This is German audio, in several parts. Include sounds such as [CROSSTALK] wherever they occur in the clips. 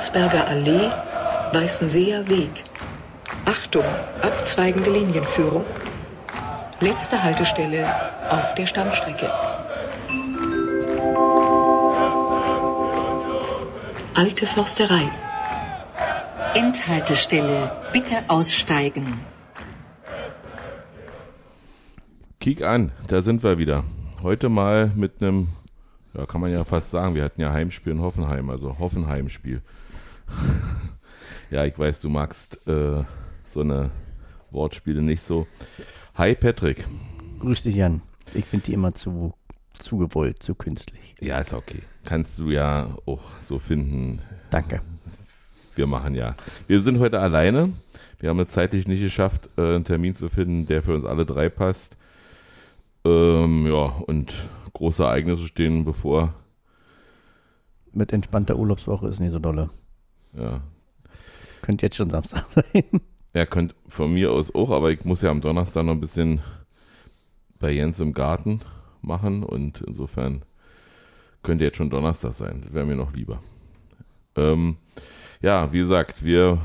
Landsberger Allee, Weißenseer Weg. Achtung, abzweigende Linienführung. Letzte Haltestelle auf der Stammstrecke. Alte Forsterei. Endhaltestelle. Bitte aussteigen. Kiek an, da sind wir wieder. Heute mal mit einem, ja, kann man ja fast sagen, wir hatten ja Heimspiel in Hoffenheim, also Hoffenheim-Spiel. [LAUGHS] ja, ich weiß, du magst äh, so eine Wortspiele nicht so. Hi Patrick. Grüß dich, Jan. Ich finde die immer zu, zu gewollt, zu künstlich. Ja, ist okay. Kannst du ja auch so finden. Danke. Wir machen ja. Wir sind heute alleine. Wir haben es zeitlich nicht geschafft, äh, einen Termin zu finden, der für uns alle drei passt. Ähm, ja, und große Ereignisse stehen bevor. Mit entspannter Urlaubswoche ist nicht so dolle. Ja. Könnte jetzt schon Samstag [LAUGHS] sein. Er könnte von mir aus auch, aber ich muss ja am Donnerstag noch ein bisschen bei Jens im Garten machen und insofern könnte jetzt schon Donnerstag sein. Wäre mir noch lieber. Ähm, ja, wie gesagt, wir,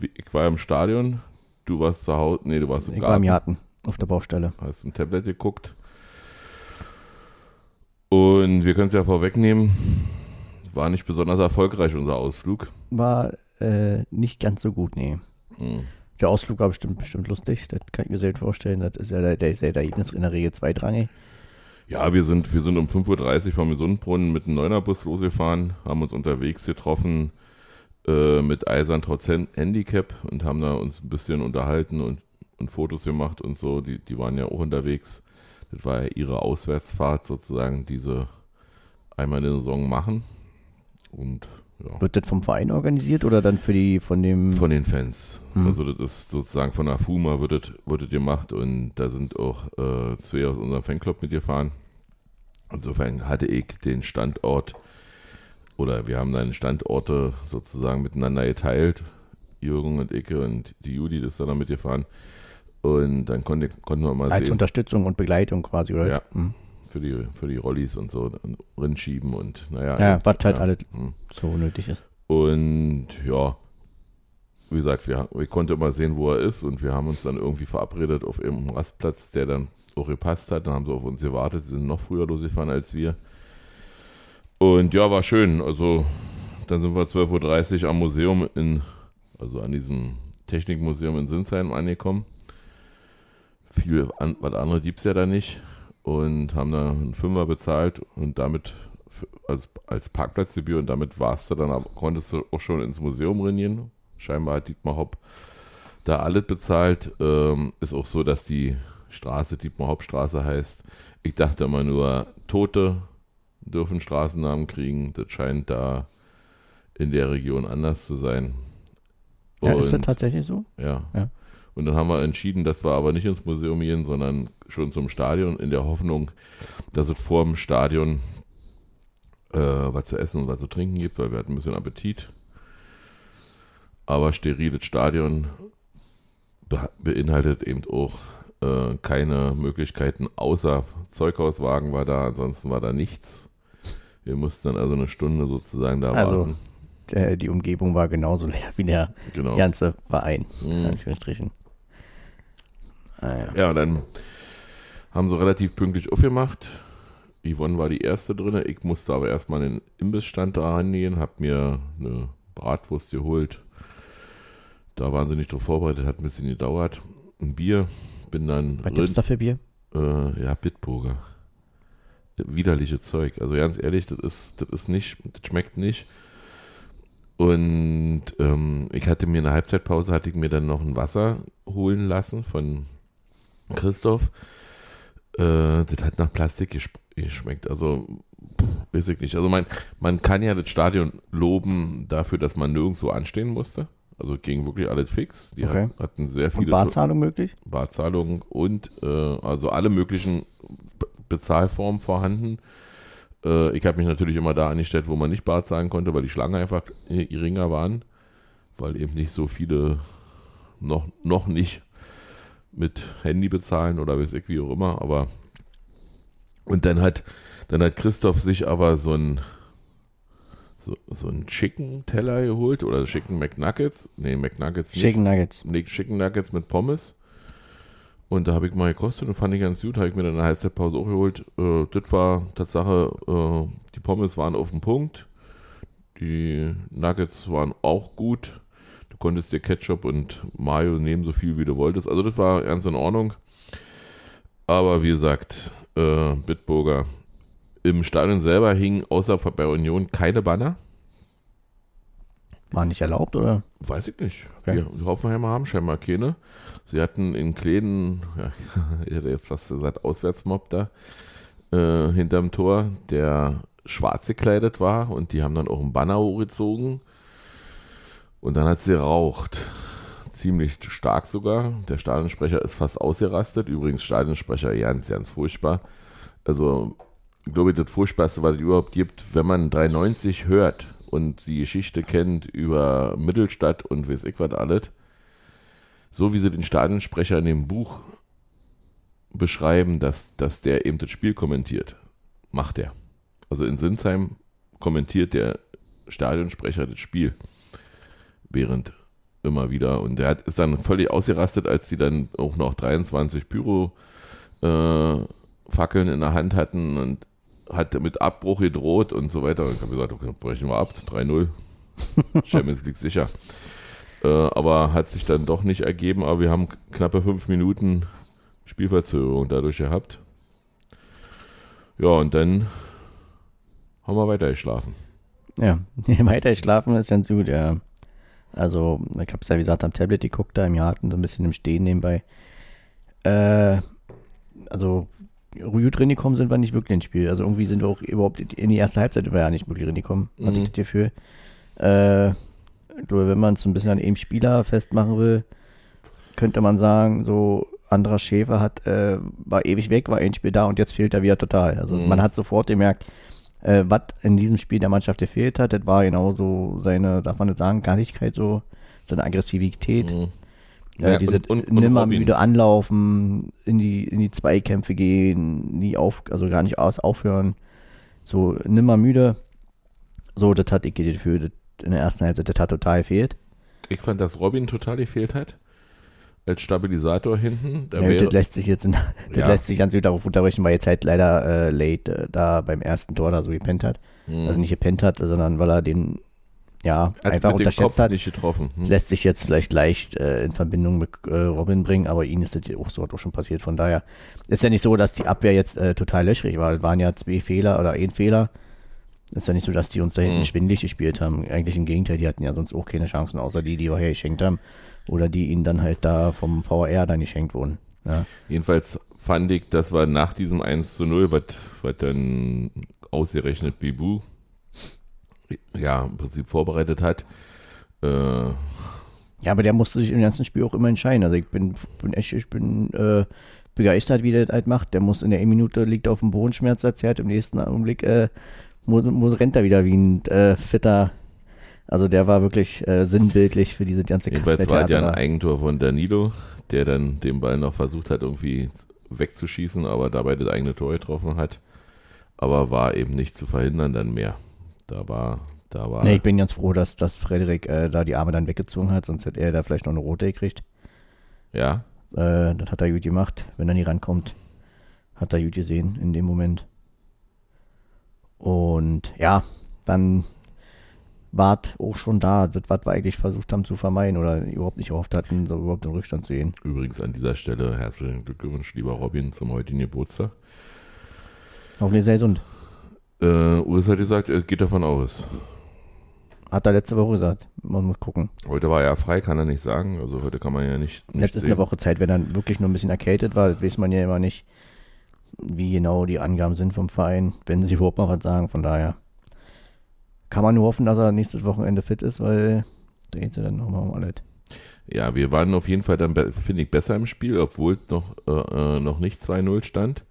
ich war im Stadion, du warst zu Hause, nee, du warst im ich Garten. war im Garten auf der Baustelle. Hast im Tablet geguckt. Und wir können es ja vorwegnehmen, war nicht besonders erfolgreich unser Ausflug. War äh, nicht ganz so gut, nee. Hm. Der Ausflug war bestimmt, bestimmt lustig, das kann ich mir selbst vorstellen. Das ist ja der, der ist ja der Ergebnis in der Regel zweitrangig. Ja, wir sind, wir sind um 5.30 Uhr vom Gesundbrunnen mit einem Neunerbus losgefahren, haben uns unterwegs getroffen äh, mit Eisern trotz Hand- Handicap und haben da uns ein bisschen unterhalten und, und Fotos gemacht und so. Die, die waren ja auch unterwegs. Das war ja ihre Auswärtsfahrt sozusagen, diese einmal in der Saison machen. Und ja. Wird das vom Verein organisiert oder dann für die von dem Von den Fans. Mhm. Also das ist sozusagen von der FUMA wird das, wird das gemacht und da sind auch äh, zwei aus unserem Fanclub mitgefahren. Insofern hatte ich den Standort oder wir haben dann Standorte sozusagen miteinander geteilt. Jürgen und Icke und die Judith ist dann noch mitgefahren. Und dann konnte, konnten wir mal als sehen, Unterstützung und Begleitung quasi, oder? Ja. Mhm. Für die, für die Rollis und so rinschieben und naja. Ja, was halt ja. alles Mhm. so nötig ist. Und ja, wie gesagt, wir, ich konnte immer sehen, wo er ist und wir haben uns dann irgendwie verabredet auf irgendeinem Rastplatz, der dann auch gepasst hat. Dann haben sie auf uns gewartet, sie sind noch früher losgefahren als wir. Und ja, war schön. Also dann sind wir 12.30 Uhr am Museum in, also an diesem Technikmuseum in Sinsheim angekommen. Viel an, was andere gibt es ja da nicht. Und haben da einen Fünfer bezahlt und damit als, als Parkplatzgebühr und damit warst du dann, aber konntest du auch schon ins Museum rennen. Scheinbar hat Dietmar Hopp da alles bezahlt. Ähm, ist auch so, dass die Straße Dietmar Hopp Straße heißt. Ich dachte immer nur, Tote dürfen Straßennamen kriegen. Das scheint da in der Region anders zu sein. Ja, ist das tatsächlich so? ja. Ja. Und dann haben wir entschieden, dass wir aber nicht ins Museum gehen, sondern schon zum Stadion, in der Hoffnung, dass es vor dem Stadion äh, was zu essen und was zu trinken gibt, weil wir hatten ein bisschen Appetit. Aber steriles Stadion be beinhaltet eben auch äh, keine Möglichkeiten, außer Zeughauswagen war da, ansonsten war da nichts. Wir mussten dann also eine Stunde sozusagen da Also, warten. Der, die Umgebung war genauso leer wie der Genau. ganze Verein. Mhm. In Anführungsstrichen. Ah, ja. Ja, dann haben sie relativ pünktlich aufgemacht. Yvonne war die erste drin. Ich musste aber erstmal in den Imbissstand da rangehen, hab mir eine Bratwurst geholt. Da waren sie nicht drauf vorbereitet, hat ein bisschen gedauert. Ein Bier, bin dann Was gibt's da für Bier? äh, ja, Bitburger. Widerliche Zeug. Also ganz ehrlich, das ist, das ist nicht, das schmeckt nicht. Und ähm, ich hatte mir in der Halbzeitpause, hatte ich mir dann noch ein Wasser holen lassen von Christoph. Äh, das hat nach Plastik gesp- geschmeckt. Also, pff, weiß ich nicht. Also man, man kann ja das Stadion loben dafür, dass man nirgendwo anstehen musste. Also ging wirklich alles fix. Die Okay. hat, hatten sehr Und viele Barzahlung möglich? Barzahlung und äh, also alle möglichen Be- Bezahlformen vorhanden. Äh, ich habe mich natürlich immer da angestellt, wo man nicht bar zahlen konnte, weil die Schlangen einfach geringer waren, weil eben nicht so viele noch, noch nicht mit Handy bezahlen oder weiß ich wie auch immer, aber und dann hat dann hat Christoph sich aber so ein so, so einen Chicken-Teller geholt oder Chicken McNuggets. Nee, McNuggets nicht. Chicken Nuggets. Nee, Chicken Nuggets mit Pommes. Und da habe ich mal gekostet und fand ich ganz gut. Habe ich mir dann eine Halbzeitpause auch geholt. Äh, das war Tatsache, äh, die Pommes waren auf dem Punkt. Die Nuggets waren auch gut. Konntest dir Ketchup und Mayo nehmen, so viel wie du wolltest. Also das war ganz in Ordnung. Aber wie gesagt, äh, Bitburger. Im Stadion selber hingen außer bei Union keine Banner. War nicht erlaubt, oder? Weiß ich nicht. Okay. Wir, die Hoffenheimer haben scheinbar keine. Sie hatten in Kläden, ja, [LAUGHS] ich hätte jetzt fast gesagt, Auswärtsmob da äh, hinterm Tor, der schwarz gekleidet war und die haben dann auch einen Banner hochgezogen und dann hat sie raucht. Ziemlich stark sogar. Der Stadionsprecher ist fast ausgerastet. Übrigens, Stadionsprecher ganz, ganz furchtbar. Also, ich glaube, das Furchtbarste, was es überhaupt gibt, wenn man 390 hört und die Geschichte kennt über Mittelstadt und weiß ich was alles, so wie sie den Stadionsprecher in dem Buch beschreiben, dass, dass der eben das Spiel kommentiert, macht er. Also in Sinsheim kommentiert der Stadionsprecher das Spiel. Während immer wieder. Und der hat, ist dann völlig ausgerastet, als die dann auch noch 23 Pyro äh, in der Hand hatten und hat mit Abbruch gedroht und so weiter. Und ich habe gesagt, okay, brechen wir ab, 3-0. [LAUGHS] Champions League sicher. Äh, aber hat sich dann doch nicht ergeben, aber wir haben knappe fünf Minuten Spielverzögerung dadurch gehabt. Ja, und dann haben wir weiter geschlafen. Ja, [LAUGHS] weiter schlafen ist ganz gut, ja. Also, ich hab's ja, wie gesagt, am Tablet geguckt, da im Garten, so ein bisschen im Stehen nebenbei. Äh, also, gut reingekommen sind wir nicht wirklich ins Spiel. Also, irgendwie sind wir auch überhaupt in die erste Halbzeit ja nicht wirklich reingekommen, hatte Mhm. ich das Gefühl. Äh, ich glaube, wenn man es so ein bisschen an einem Spieler festmachen will, könnte man sagen, so, Andras Schäfer hat, äh, war ewig weg, war ein Spiel da und jetzt fehlt er wieder total. Also, Mhm. man hat sofort gemerkt, äh, was in diesem Spiel der Mannschaft gefehlt hat, das war genauso seine, darf man nicht sagen, Galligkeit so, seine Aggressivität, Mhm. äh, Ja, diese und- und- und nimmer Robin. müde anlaufen, in die, in die Zweikämpfe gehen, nie auf, also gar nicht aus, aufhören, so nimmer müde. So, das hat ich das Gefühl, das in der ersten Halbzeit, das hat total gefehlt. Ich fand, dass Robin total gefehlt hat. Als Stabilisator hinten. Da Ja, wäre, das lässt sich jetzt, in, [LAUGHS] das Ja. lässt sich ganz gut darauf unterrichten, weil jetzt halt leider äh, Late äh, da beim ersten Tor da so gepennt hat. Hm. Also nicht gepennt hat, sondern weil er den, ja, Hat einfach unterschätzt hat. Hm. lässt sich jetzt vielleicht leicht äh, in Verbindung mit äh, Robin bringen, aber ihnen ist das ja auch so auch schon passiert. Von daher ist ja nicht so, dass die Abwehr jetzt äh, total löchrig war. Es waren ja zwei Fehler oder ein Fehler. Ist ja nicht so, dass die uns da hinten Mhm. schwindelig gespielt haben. Eigentlich im Gegenteil, die hatten ja sonst auch keine Chancen, außer die, die wir hergeschenkt haben. Oder die ihnen dann halt da vom VR dann geschenkt wurden. Ja. Jedenfalls fand ich, dass wir nach diesem 1 zu 0, was dann ausgerechnet Bibu ja im Prinzip vorbereitet hat, äh, ja, aber der musste sich im ganzen Spiel auch immer entscheiden. Also ich bin, bin echt, ich bin äh, begeistert, wie der das halt macht. Der muss in der einen Minute liegt auf dem Boden schmerzerzerrt, im nächsten Augenblick äh, muss, muss, rennt er wieder wie ein äh, fitter. Also der war wirklich äh, sinnbildlich für diese ganze jedenfalls war es ja ein. Eigentor von Danilo, der dann den Ball noch versucht hat, irgendwie wegzuschießen, aber dabei das eigene Tor getroffen hat. Aber war eben nicht zu verhindern dann mehr. Da war, da war. Nee, ich bin ganz froh, dass, dass Frederik äh, da die Arme dann weggezogen hat, sonst hätte er da vielleicht noch eine rote gekriegt. ja, Äh, das hat er gut gemacht. Wenn er nie rankommt, hat er gut gesehen in dem Moment. Und ja, dann war es auch schon da, das, was wir eigentlich versucht haben zu vermeiden oder überhaupt nicht gehofft hatten, so überhaupt in Rückstand zu gehen. übrigens an dieser Stelle herzlichen Glückwunsch, lieber Robin, zum heutigen Geburtstag. Hoffentlich sei gesund. Äh, Urs hat gesagt, er geht davon aus. Hat er letzte Woche gesagt. Man muss gucken. Heute war er frei, kann er nicht sagen. Also heute kann man ja nicht, nicht Jetzt ist eine Woche Zeit, wenn er wirklich nur ein bisschen erkältet war, weiß man ja immer nicht, wie genau die Angaben sind vom Verein, wenn sie überhaupt mal was sagen. Von daher kann man nur hoffen, dass er nächstes Wochenende fit ist, weil da geht es ja dann nochmal um alles. Ja, wir waren auf jeden Fall dann, finde ich, besser im Spiel, obwohl noch, äh, äh, noch nicht 2-0 stand.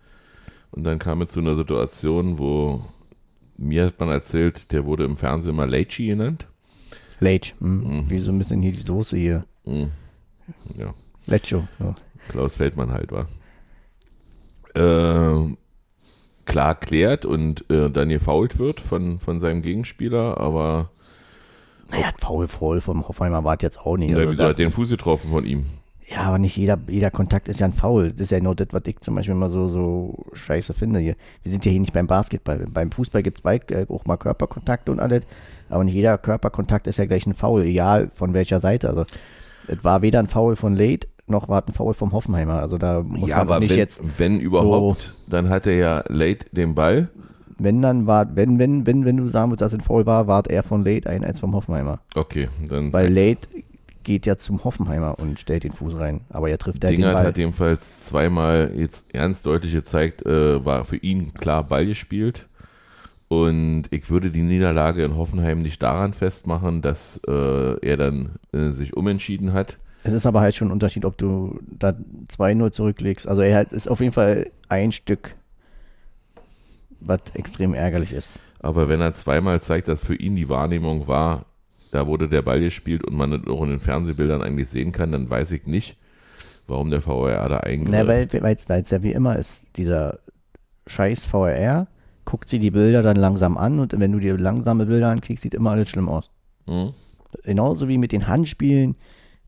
Und dann kam es zu einer Situation, wo mir hat man erzählt, der wurde im Fernsehen mal Leitchi genannt. Lech, hm? Mhm. wie so ein bisschen hier die Soße hier. Mhm. Ja, Lecho. Ja. Klaus Feldmann halt war. Äh, klar klärt und äh, dann gefault wird von, von seinem Gegenspieler, aber Naja, faul voll vom Hoffenheimer war jetzt auch nicht. der Also hat den Fuß getroffen von ihm. Ja, aber nicht jeder, jeder Kontakt ist ja ein Foul. Das ist ja nur das, was ich zum Beispiel immer so, so scheiße finde hier. Wir sind ja hier nicht beim Basketball. Beim Fußball gibt es äh, auch mal Körperkontakte und alles. Aber nicht jeder Körperkontakt ist ja gleich ein Foul, egal von welcher Seite. Also, es war weder ein Foul von Late, noch war ein Foul vom Hoffenheimer. Also, da muss ja, man aber nicht wenn, jetzt, wenn überhaupt, dann hat er ja late den Ball. wenn dann war, wenn, wenn, wenn, wenn du sagen würdest, dass es ein Foul war, war eher von Late ein als vom Hoffenheimer. Okay, dann Weil Late geht ja zum Hoffenheimer und stellt den Fuß rein. Aber er trifft den Dingert Ball. hat jedenfalls zweimal jetzt ganz deutlich gezeigt, äh, war für ihn klar Ball gespielt. Und ich würde die Niederlage in Hoffenheim nicht daran festmachen, dass äh, er dann äh, sich umentschieden hat. Es ist aber halt schon ein Unterschied, ob du da 2-0 zurücklegst. Also er ist auf jeden Fall ein Stück, was extrem ärgerlich ist. Aber wenn er zweimal zeigt, dass für ihn die Wahrnehmung war, da wurde der Ball gespielt und man das auch in den Fernsehbildern eigentlich sehen kann, dann weiß ich nicht, warum der VAR da Na, eingreift. weil es ja wie immer ist, dieser scheiß VRR guckt sie die Bilder dann langsam an und wenn du dir langsame Bilder anklickst, sieht immer alles schlimm aus. Hm? Genauso wie mit den Handspielen,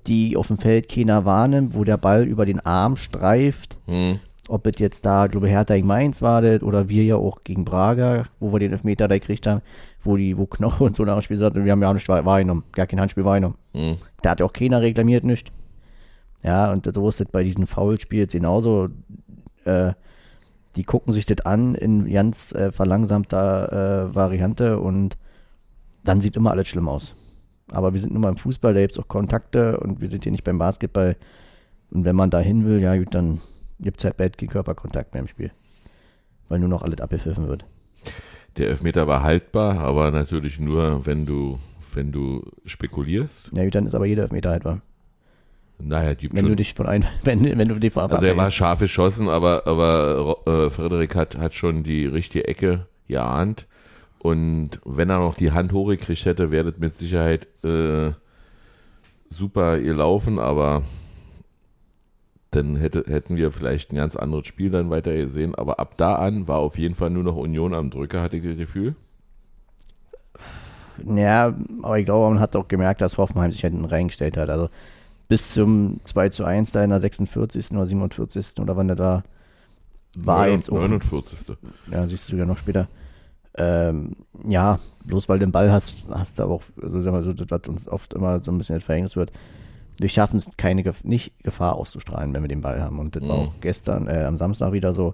die auf dem Feld keiner wahrnimmt, wo der Ball über den Arm streift. Hm? ob es jetzt da, glaube ich, Hertha gegen Mainz war das, oder wir ja auch gegen Braga, wo wir den Elfmeter da gekriegt haben, wo die, wo Knoche und so nach dem Spiel sagt, wir haben ja auch nicht wahrgenommen, gar kein Handspiel wahrgenommen. Hm? Da hat ja auch keiner reklamiert, nicht. Ja, und so ist das bei diesen Foulspiels genauso. Äh, die gucken sich das an in ganz äh, verlangsamter äh, Variante und dann sieht immer alles schlimm aus. Aber wir sind nun mal im Fußball, da gibt es auch Kontakte und wir sind hier nicht beim Basketball. Und wenn man da hin will, ja gut, dann gibt es halt bald keinen Körperkontakt mehr im Spiel. Weil nur noch alles abgepfiffen wird. Der Elfmeter war haltbar, aber natürlich nur, wenn du, wenn du spekulierst. Ja gut, dann ist aber jeder Elfmeter halt wahr. Naja, gibt Wenn schon. du dich von ein, [LAUGHS] wenn, wenn du dich von also er war scharf geschossen, aber, aber äh, Frederik hat, hat schon die richtige Ecke geahnt. Und wenn er noch die Hand hochgekriegt hätte, wäre das mit Sicherheit äh, super gelaufen, aber dann hätte, hätten wir vielleicht ein ganz anderes Spiel dann weiter gesehen. Aber ab da an war auf jeden Fall nur noch Union am Drücker, hatte ich das Gefühl. Ja, aber ich glaube, man hat auch gemerkt, dass Hoffenheim sich hinten reingestellt hat. Also bis zum 2 zu 1 da in der 46. oder 47. oder wann der da war Neun- jetzt auch. 49. Ja, siehst du ja noch später. Ähm, ja, bloß weil du den Ball hast, hast du aber auch, also sagen wir so, das, was uns oft immer so ein bisschen Verhängnis wird. Wir schaffen es keine, Gef- nicht Gefahr auszustrahlen, wenn wir den Ball haben. Und das war Mhm. auch gestern, äh, am Samstag wieder so.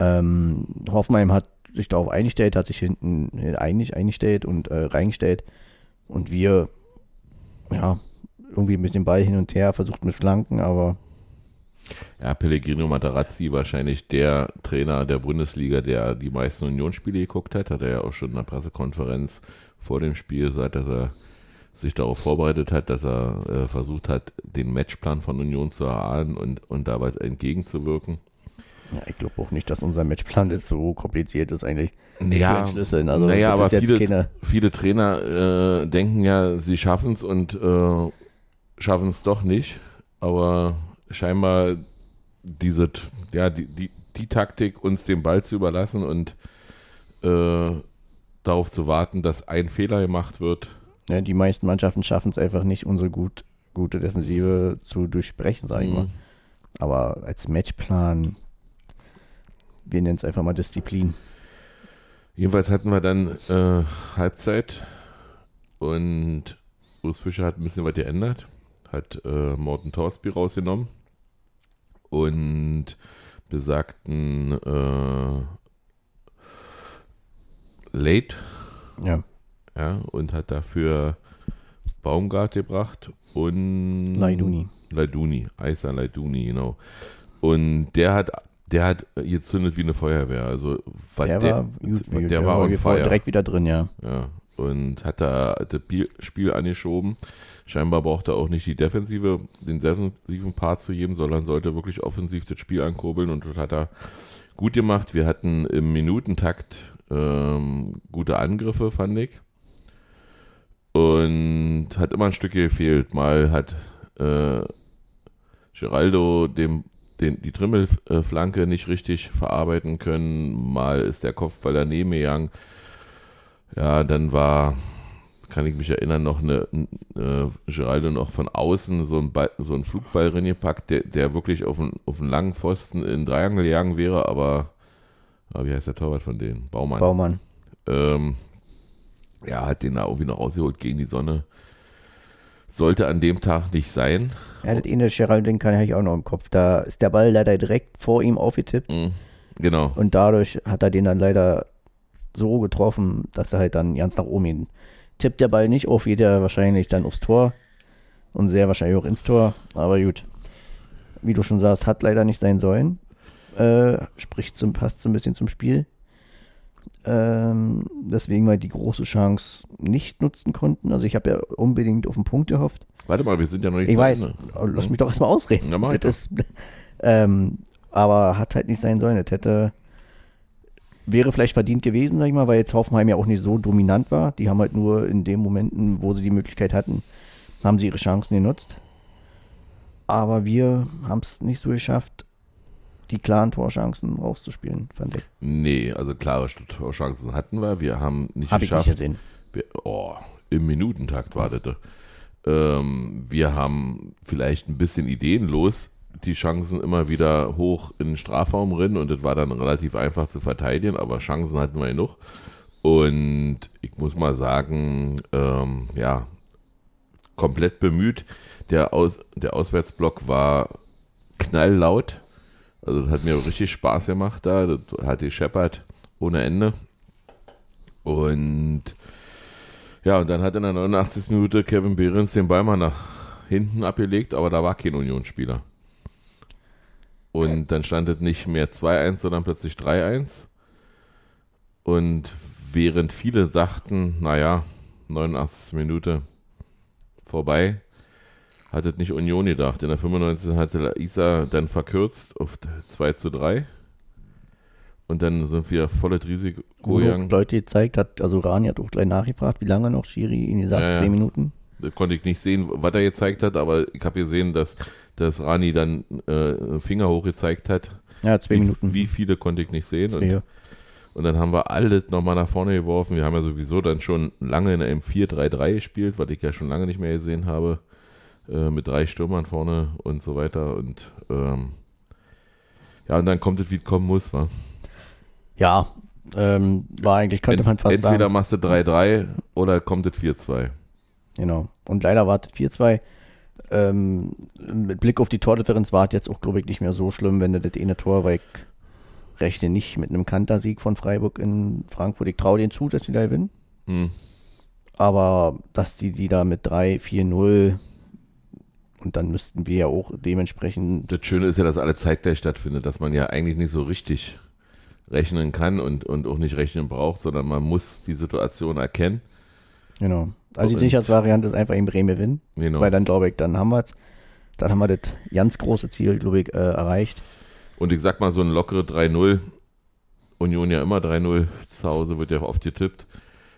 Ähm, Hoffenheim hat sich darauf eingestellt, hat sich hinten einig eingestellt und äh, reingestellt. Und wir, ja, irgendwie ein bisschen Ball hin und her, versucht mit Flanken, aber Ja, Pellegrino Materazzi, wahrscheinlich der Trainer der Bundesliga, der die meisten Unionsspiele geguckt hat, hat er ja auch schon in der Pressekonferenz vor dem Spiel gesagt, dass er sich darauf vorbereitet hat, dass er äh, versucht hat, den Matchplan von Union zu erahnen und, und dabei entgegenzuwirken. ja, ich glaube auch nicht, dass unser Matchplan jetzt so kompliziert ist eigentlich. Ja. Also naja, aber viele, keine, viele Trainer äh, denken ja, sie schaffen es und äh, schaffen es doch nicht. Aber scheinbar diese, ja, die, die, die Taktik, uns den Ball zu überlassen und äh, darauf zu warten, dass ein Fehler gemacht wird. ja, die meisten Mannschaften schaffen es einfach nicht, unsere gut, gute Defensive zu durchbrechen, sage ich mal. Mhm. Aber als Matchplan, wir nennen es einfach mal Disziplin. Jedenfalls hatten wir dann äh, Halbzeit und Urs Fischer hat ein bisschen was geändert, hat äh, Morten Torsby rausgenommen und besagten äh, Late Ja, ja, und hat dafür Baumgart gebracht und Laiduni. Laiduni, Aisa Laiduni, genau. Und der hat, der hat gezündet wie eine Feuerwehr. Also was Der, war, gut, der, der war fire. direkt wieder drin, ja. Ja, und hat da das Spiel angeschoben. Scheinbar braucht er auch nicht die Defensive, den defensiven Part zu geben, sondern sollte wirklich offensiv das Spiel ankurbeln und das hat er gut gemacht. Wir hatten im Minutentakt ähm, gute Angriffe, fand ich. Und hat immer ein Stück gefehlt. Mal hat äh, Geraldo dem den, die Trimmelflanke nicht richtig verarbeiten können. Mal ist der Kopfball daneben gegangen. Ja, dann war, kann ich mich erinnern, noch eine, äh, Geraldo noch von außen so ein, Ball, so ein Flugball reingepackt, der, der wirklich auf einen, auf einen langen Pfosten in Dreiangel jagen wäre, aber, aber wie heißt der Torwart von denen? Baumann. Baumann. Ähm, ja, hat den da irgendwie noch rausgeholt gegen die Sonne. Sollte an dem Tag nicht sein. Ja, das eine Geraldine kann ich auch noch im Kopf. Da ist der Ball leider direkt vor ihm aufgetippt Mhm, Genau. und dadurch hat er den dann leider so getroffen, dass er halt dann ganz nach oben hin tippt der Ball nicht auf, geht er wahrscheinlich dann aufs Tor und sehr wahrscheinlich auch ins Tor. Aber gut, wie du schon sagst, hat leider nicht sein sollen. Äh, spricht zum, passt so ein bisschen zum Spiel. Ähm, deswegen wir die große Chance nicht nutzen konnten. Also ich habe ja unbedingt auf den Punkt gehofft. Warte mal, wir sind ja noch nicht Ich zu weiß, aber lass mich doch erstmal ausreden. Ja, mach das ist, [LAUGHS] ähm, aber hat halt nicht sein sollen. Das hätte, wäre vielleicht verdient gewesen, sag ich mal, weil jetzt Hoffenheim ja auch nicht so dominant war. Die haben halt nur in den Momenten, wo sie die Möglichkeit hatten, haben sie ihre Chancen genutzt. Aber wir haben es nicht so geschafft, die klaren Torchancen rauszuspielen, fand ich. Nee, also klare Torchancen hatten wir. Wir haben nicht Habe ich nicht geschafft. gesehen. Wir, oh, im Minutentakt wartete. Ähm, wir haben vielleicht ein bisschen ideenlos die Chancen immer wieder hoch in den Strafraum rennen und das war dann relativ einfach zu verteidigen, aber Chancen hatten wir genug. Und ich muss mal sagen, ähm, ja, komplett bemüht. Der, Aus, der Auswärtsblock war knalllaut. Also das hat mir richtig Spaß gemacht da. Das hat die Shepard ohne Ende. Und ja, und dann hat in der 89. Minute Kevin Behrens den Ball mal nach hinten abgelegt, aber da war kein Unionsspieler. Und dann stand es nicht mehr 2-1, sondern plötzlich 3-1. Und während viele sagten, naja, 89. Minute vorbei, hat es nicht Union gedacht. In der 95. hatte Isa dann verkürzt auf 2 zu 3. Und dann sind wir volles Risiko gegangen. Leute gezeigt hat, also Rani hat auch gleich nachgefragt, wie lange noch, Schiri, ihn gesagt, Ja, zwei Minuten. Da konnte ich nicht sehen, was er gezeigt hat, aber ich habe gesehen, dass, dass Rani dann äh, Finger hoch gezeigt hat. Ja, zwei wie, Minuten. Wie viele konnte ich nicht sehen. Und, und dann haben wir alles nochmal nach vorne geworfen. Wir haben ja sowieso dann schon lange in einem 4-3-3 gespielt, was ich ja schon lange nicht mehr gesehen habe. Äh, mit drei Stürmern vorne und so weiter. Und ähm, ja, und dann kommt es, wie es kommen muss, wa? Ja, ähm, war eigentlich, könnte Ent, man fast entweder sagen. machst du 3-3 oder kommt es 4-2. Genau. Und leider war es 4-2. Ähm, mit Blick auf die Tordifferenz war es jetzt auch, glaube ich, nicht mehr so schlimm, wenn du das eine Tor, ich rechne nicht mit einem Kantersieg von Freiburg in Frankfurt. Ich traue denen zu, dass sie da gewinnen. Hm. Aber dass die, die da mit 3, 4, 0 und dann müssten wir ja auch dementsprechend, Das Schöne ist ja, dass alle zeitgleich stattfindet, dass man ja eigentlich nicht so richtig rechnen kann und, und auch nicht rechnen braucht, sondern man muss die Situation erkennen. genau. Also die Sicherheitsvariante ist einfach in Bremen gewinnen, Genau. weil dann glaube ich, dann haben wir dann haben wir das ganz große Ziel, glaube ich, äh, erreicht. Und ich sag mal, so ein lockere 3-0, Union ja immer 3-0, zu Hause wird ja oft getippt,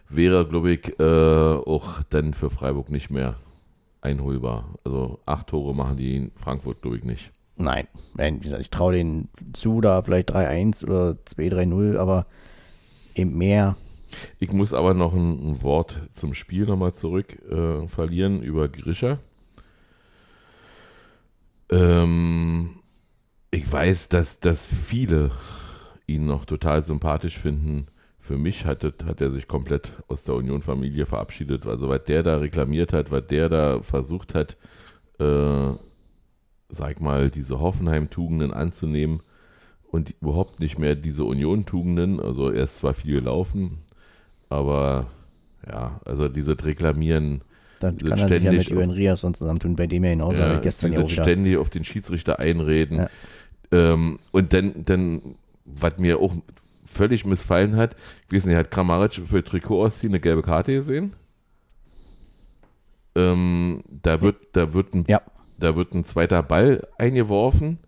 wäre, glaube ich, äh, auch dann für Freiburg nicht mehr einholbar. Also acht Tore machen die in Frankfurt, glaube ich, nicht. Nein, ich traue denen zu, da vielleicht 3-1 oder 2-3-0, aber eben mehr. Ich muss aber noch ein, ein Wort zum Spiel nochmal zurück äh, verlieren über Grischer. Ähm, ich weiß, dass, dass viele ihn noch total sympathisch finden. Für mich hat, hat er sich komplett aus der Union-Familie verabschiedet. Also, was der da reklamiert hat, was der da versucht hat, äh, sag mal, diese Hoffenheim-Tugenden anzunehmen und überhaupt nicht mehr diese Union-Tugenden. Also, er ist zwar viel gelaufen, aber ja, also dieses Reklamieren, Dann kann er sich ja mit ständig Jürgen Riasson zusammentun, bei dem er genauso ja, gestern ja auch wieder. ständig auf den Schiedsrichter einreden. Ja. Ähm, und dann, dann, was mir auch völlig missfallen hat, ich weiß nicht, hat Kramaric für Trikot ausziehen eine gelbe Karte gesehen? Ähm, da wird, da wird ein, Ja. da wird ein zweiter Ball eingeworfen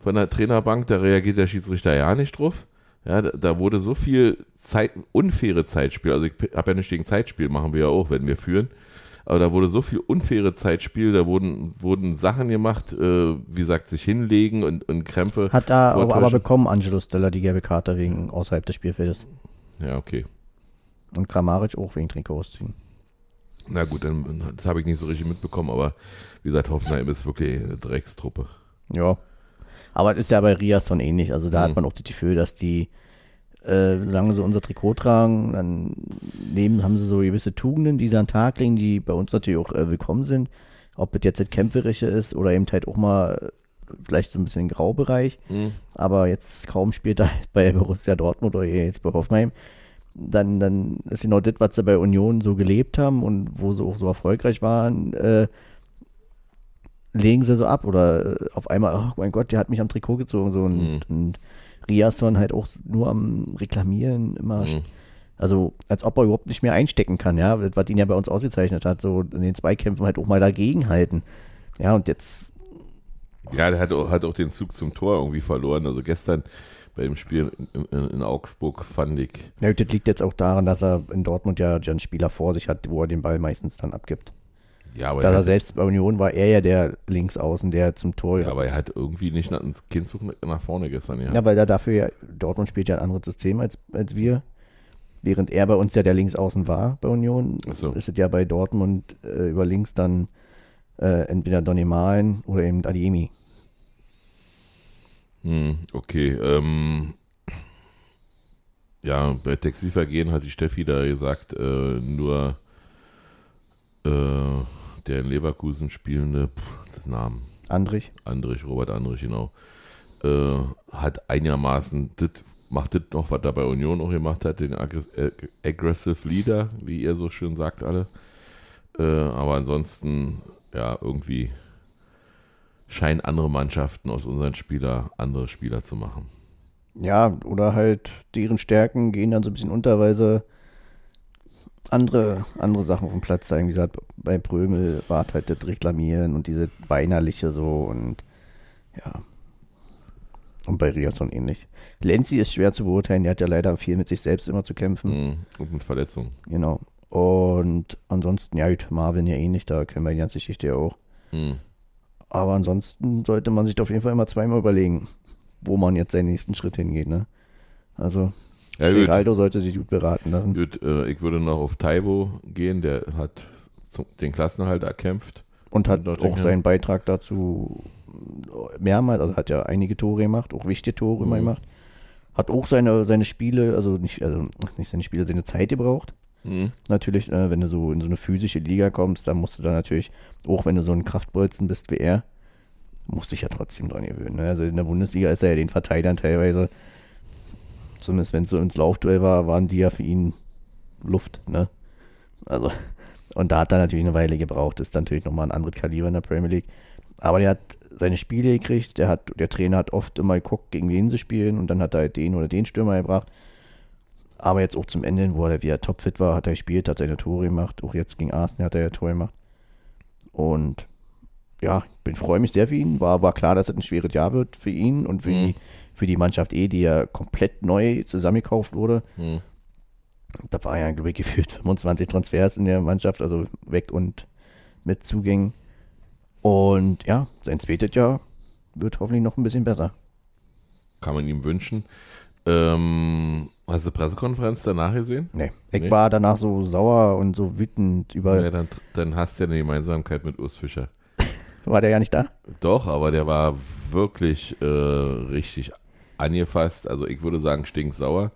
von der Trainerbank, da reagiert der Schiedsrichter ja nicht drauf. Ja, da, da wurde so viel Zeit, unfaire Zeitspiel, also ich habe ja nicht gegen Zeitspiel, machen wir ja auch, wenn wir führen. Aber da wurde so viel unfaire Zeitspiel, da wurden, wurden Sachen gemacht, äh, wie gesagt, sich hinlegen und, und Krämpfe. Hat da aber, aber bekommen Angelo Stella die gelbe Karte wegen außerhalb des Spielfeldes. Ja, okay. Und Kramaric auch wegen Trikots ziehen. Na gut, dann, das habe ich nicht so richtig mitbekommen, aber wie gesagt, Hoffenheim ist wirklich eine Dreckstruppe. Ja. Aber es ist ja bei Riasson ähnlich. Also da Mhm. hat man auch das Gefühl, dass die, äh, solange sie unser Trikot tragen, dann neben haben sie so gewisse Tugenden, die sie an den Tag legen, die bei uns natürlich auch äh, willkommen sind. Ob es jetzt das Kämpferische ist oder eben halt auch mal äh, vielleicht so ein bisschen Graubereich. Aber jetzt kaum spielt er [LAUGHS] bei Borussia Dortmund oder jetzt bei Hoffenheim. Dann, dann ist genau das, was sie bei Union so gelebt haben und wo sie auch so erfolgreich waren, äh, legen sie so ab oder äh, auf einmal, ach mein Gott, der hat mich am Trikot gezogen so und, Mhm. und Riasson halt auch nur am Reklamieren immer, Mhm. also als ob er überhaupt nicht mehr einstecken kann, ja, was ihn ja bei uns ausgezeichnet hat, so in den Zweikämpfen halt auch mal dagegen halten. Ja, und jetzt, Ja, der hat auch, hat auch den Zug zum Tor irgendwie verloren. Also gestern bei dem Spiel in, in, in Augsburg fand ich, ja, das liegt jetzt auch daran, dass er in Dortmund ja einen Spieler vor sich hat, wo er den Ball meistens dann abgibt. Ja, aber, Da er er selbst bei Union war er ja der Linksaußen, der zum Tor ja, aber er hat irgendwie nicht nach, ins Kindzug nach vorne gestern, ja. Ja, weil er dafür ja, Dortmund spielt ja ein anderes System als, als wir. Während er bei uns ja der Linksaußen war bei Union, so. ist es ja bei Dortmund äh, über links dann äh, entweder Donny Malen oder eben Adiemi. Hm, okay, ähm, ja, bei Textilvergehen hat die Steffi da gesagt, äh, nur äh, der in Leverkusen spielende pff, das Namen, Andrich. Andrich, Robert Andrich, genau, äh, hat einigermaßen, das macht das noch, was er bei Union auch gemacht hat, den Aggress äh, Aggressive Leader, wie ihr so schön sagt alle. Äh, aber ansonsten, ja, irgendwie scheinen andere Mannschaften aus unseren Spieler andere Spieler zu machen. Ja, oder halt deren Stärken gehen dann so ein bisschen unter, weil sie andere, andere Sachen auf dem Platz zeigen. Wie gesagt, bei Prömel war halt das Reklamieren und diese Weinerliche so und ja. Und bei Riasson ähnlich. Lenzi ist schwer zu beurteilen, der hat ja leider viel mit sich selbst immer zu kämpfen. Mhm. Und mit Verletzungen. Genau. Und ansonsten, ja, gut, Marvin ja ähnlich, da kennen wir die ganze Geschichte ja auch. Mhm. Aber ansonsten sollte man sich auf jeden Fall immer zweimal überlegen, wo man jetzt seinen nächsten Schritt hingeht, ne? Also, Ja. Geraldo sollte sich gut beraten lassen. gut äh, ich würde noch auf Taiwo gehen, der hat den Klassenerhalt erkämpft. Und hat auch denke- seinen Beitrag dazu mehrmals, also hat ja einige Tore gemacht, auch wichtige Tore immer Mhm. gemacht. Hat auch seine, seine Spiele, also nicht, also nicht seine Spiele, seine Zeit gebraucht. Mhm. Natürlich, äh, wenn du so in so eine physische Liga kommst, dann musst du da natürlich, auch wenn du so ein Kraftbolzen bist wie er, musst dich ja trotzdem dran gewöhnen. Ne? Also in der Bundesliga ist er ja den Verteidigern teilweise, zumindest wenn es so ins Laufduell war, waren die ja für ihn Luft. Ne? Also, und da hat er natürlich eine Weile gebraucht. ist natürlich nochmal ein anderes Kaliber in der Premier League. Aber der hat seine Spiele gekriegt, der, hat, der Trainer hat oft immer geguckt, gegen wen sie spielen und dann hat er halt den oder den Stürmer gebracht. Aber jetzt auch zum Ende, wo er wieder topfit war, hat er gespielt, hat seine Tore gemacht. Auch jetzt gegen Arsenal hat er ja Tore gemacht. Und ja, ich freue mich sehr für ihn. War, war klar, dass es ein schweres Jahr wird für ihn und für, Mhm. die, für die Mannschaft eh, die ja komplett neu zusammengekauft wurde. Mhm. Da war ja, glaube ich, gefühlt 25 Transfers in der Mannschaft, also weg und mit Zugängen. Und ja, sein zweites Jahr wird hoffentlich noch ein bisschen besser. Kann man ihm wünschen. Ähm, hast du die Pressekonferenz danach gesehen? Nee, ich Nee. war danach so sauer und so wütend über. Ja, dann, dann hast du ja eine Gemeinsamkeit mit Urs Fischer. [LAUGHS] War der ja nicht da? Doch, aber der war wirklich äh, richtig angefasst. Also ich würde sagen stinksauer.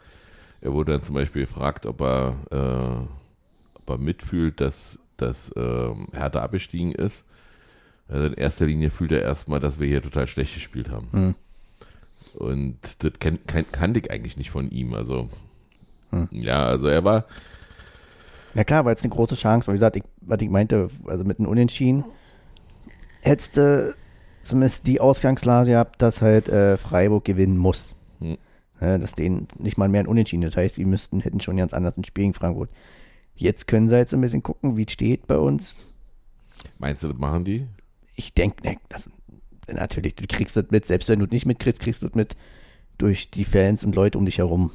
Er wurde dann zum Beispiel gefragt, ob er, äh, ob er mitfühlt, dass, dass äh, Hertha abgestiegen ist. Also in erster Linie fühlt er erstmal, dass wir hier total schlecht gespielt haben. Hm. Und das kann, kann, kannte ich eigentlich nicht von ihm. Also Hm. ja, also er war, Ja klar, war jetzt eine große Chance. Wie gesagt, ich, was ich meinte, also mit einem Unentschieden, hättest du zumindest die Ausgangslage gehabt, dass halt äh, Freiburg gewinnen muss. Hm. Ja, dass denen nicht mal mehr ein Unentschieden. Das heißt, die müssten, hätten schon ganz anders ein Spiel gegen Frankfurt. Jetzt können sie halt so ein bisschen gucken, wie es steht bei uns. meinst du, das machen die? Ich denke, ne, das natürlich, du kriegst das mit, selbst wenn du nicht mitkriegst, kriegst du es mit durch die Fans und Leute um dich herum,